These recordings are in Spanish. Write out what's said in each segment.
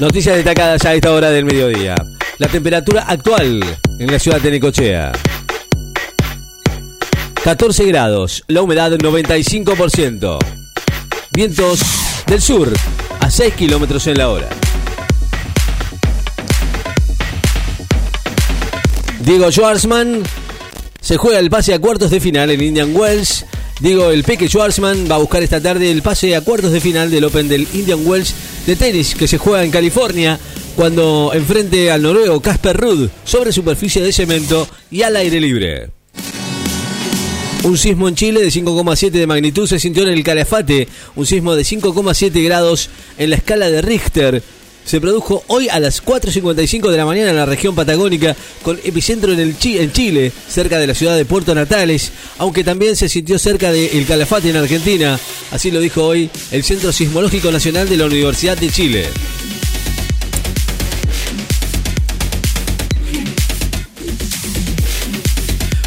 Noticias destacadas a esta hora del mediodía. La temperatura actual en la ciudad de Necochea. 14 grados, la humedad 95%. Vientos del sur a 6 kilómetros en la hora. Diego Schwarzman se juega el pase a cuartos de final en Indian Wells. Diego el Peque Schwarzman va a buscar esta tarde el pase a cuartos de final del Open del Indian Wells de tenis que se juega en California cuando enfrente al noruego Casper Ruud sobre superficie de cemento y al aire libre. Un sismo en Chile de 5,7 de magnitud se sintió en el Calafate, un sismo de 5,7 grados en la escala de Richter. Se produjo hoy a las 4.55 de la mañana en la región patagónica, con epicentro en, el Chile, cerca de la ciudad de Puerto Natales, aunque también se sintió cerca de El Calafate en Argentina. Así lo dijo hoy el Centro Sismológico Nacional de la Universidad de Chile.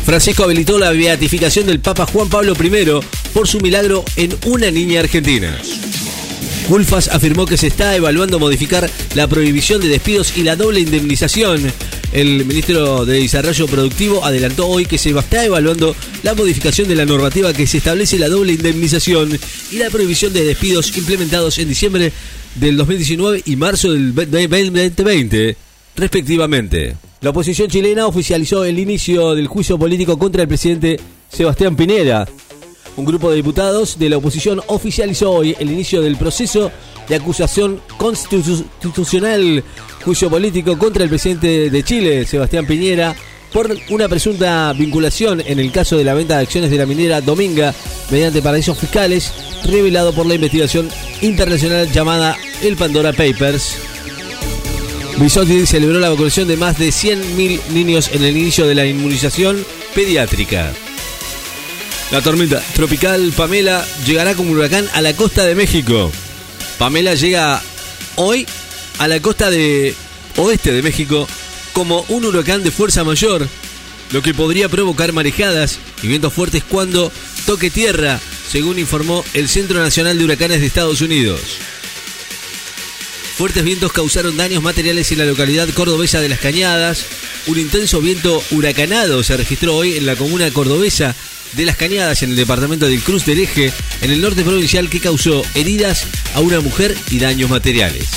Francisco habilitó la beatificación del Papa Juan Pablo I por su milagro en una niña argentina. Gulfas afirmó que se está evaluando modificar la prohibición de despidos y la doble indemnización. El ministro de Desarrollo Productivo adelantó hoy que se está evaluando la modificación de la normativa que se establece la doble indemnización y la prohibición de despidos implementados en diciembre del 2019 y marzo del 2020, respectivamente. La oposición chilena oficializó el inicio del juicio político contra el presidente Sebastián Pinera. Un grupo de diputados de la oposición oficializó hoy el inicio del proceso de acusación constitucional, juicio político contra el presidente de Chile, Sebastián Piñera, por una presunta vinculación en el caso de la venta de acciones de la minera Dominga mediante paraísos fiscales, revelado por la investigación internacional llamada el Pandora Papers. Bisotti celebró la vacunación de más de 100.000 niños en el inicio de la inmunización pediátrica. La tormenta tropical Pamela llegará como huracán a la costa de México. Pamela llega hoy a la costa de oeste de México como un huracán de fuerza mayor, lo que podría provocar marejadas y vientos fuertes cuando toque tierra, según informó el Centro Nacional de Huracanes de Estados Unidos. Fuertes vientos causaron daños materiales en la localidad cordobesa de Las Cañadas. Un intenso viento huracanado se registró hoy en la comuna cordobesa de Las Cañadas, en el departamento del Cruz del Eje, en el norte provincial, que causó heridas a una mujer y daños materiales.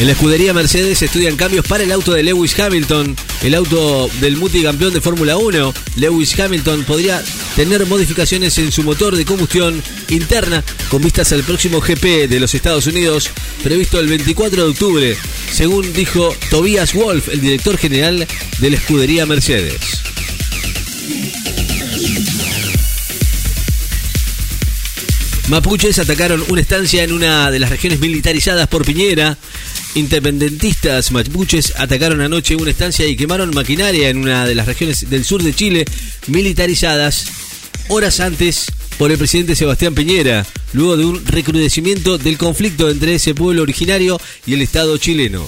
En la escudería Mercedes estudian cambios para el auto de Lewis Hamilton, el auto del multicampeón de Fórmula 1. Lewis Hamilton podría tener modificaciones en su motor de combustión interna con vistas al próximo GP de los Estados Unidos, previsto el 24 de octubre, según dijo Tobias Wolf, el director general de la escudería Mercedes. Mapuches atacaron una estancia en una de las regiones militarizadas por Piñera. Independentistas mapuches atacaron anoche una estancia y quemaron maquinaria en una de las regiones del sur de Chile militarizadas horas antes por el presidente Sebastián Piñera, luego de un recrudecimiento del conflicto entre ese pueblo originario y el Estado chileno.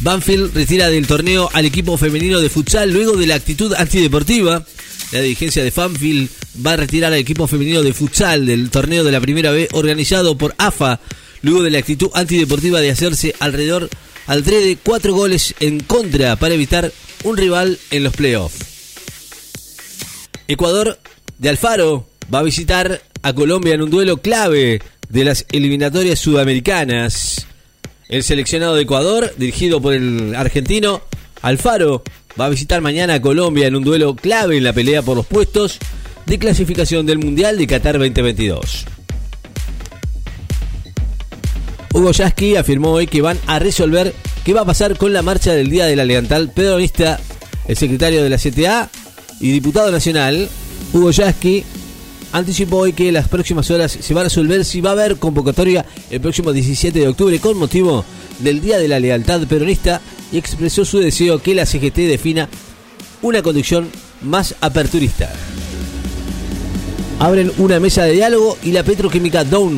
Banfield retira del torneo al equipo femenino de futsal luego de la actitud antideportiva. La dirigencia de Banfield va a retirar al equipo femenino de futsal del torneo de la primera B organizado por AFA, luego de la actitud antideportiva de hacerse alrededor al de cuatro goles en contra para evitar un rival en los playoffs. Ecuador de Alfaro va a visitar a Colombia en un duelo clave de las eliminatorias sudamericanas. El seleccionado de Ecuador, dirigido por el argentino Alfaro, va a visitar mañana a Colombia en un duelo clave en la pelea por los puestos de clasificación del Mundial de Qatar 2022. Hugo Yasky afirmó hoy que van a resolver qué va a pasar con la marcha del Día de la Lealtad Pedronista. El secretario de la CTA y diputado nacional, Hugo Yasky, anticipó hoy que las próximas horas se va a resolver si va a haber convocatoria el próximo 17 de octubre con motivo del Día de la Lealtad Peronista y expresó su deseo que la CGT defina una conducción más aperturista. Abren una mesa de diálogo y la petroquímica Dow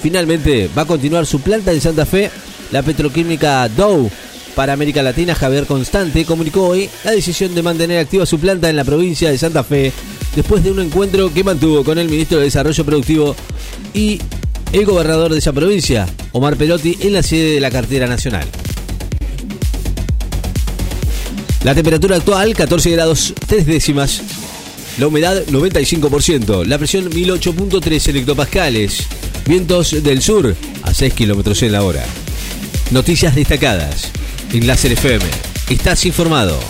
finalmente va a continuar su planta en Santa Fe. La petroquímica Dow para América Latina, Javier Constante, comunicó hoy la decisión de mantener activa su planta en la provincia de Santa Fe después de un encuentro que mantuvo con el ministro de Desarrollo Productivo y el gobernador de esa provincia, Omar Perotti, en la sede de la cartera nacional. La temperatura actual 14 grados 3 décimas. La humedad 95%. La presión 1008.3 hectopascales. Vientos del sur a 6 kilómetros en la hora. Noticias destacadas. En FM. Estás informado.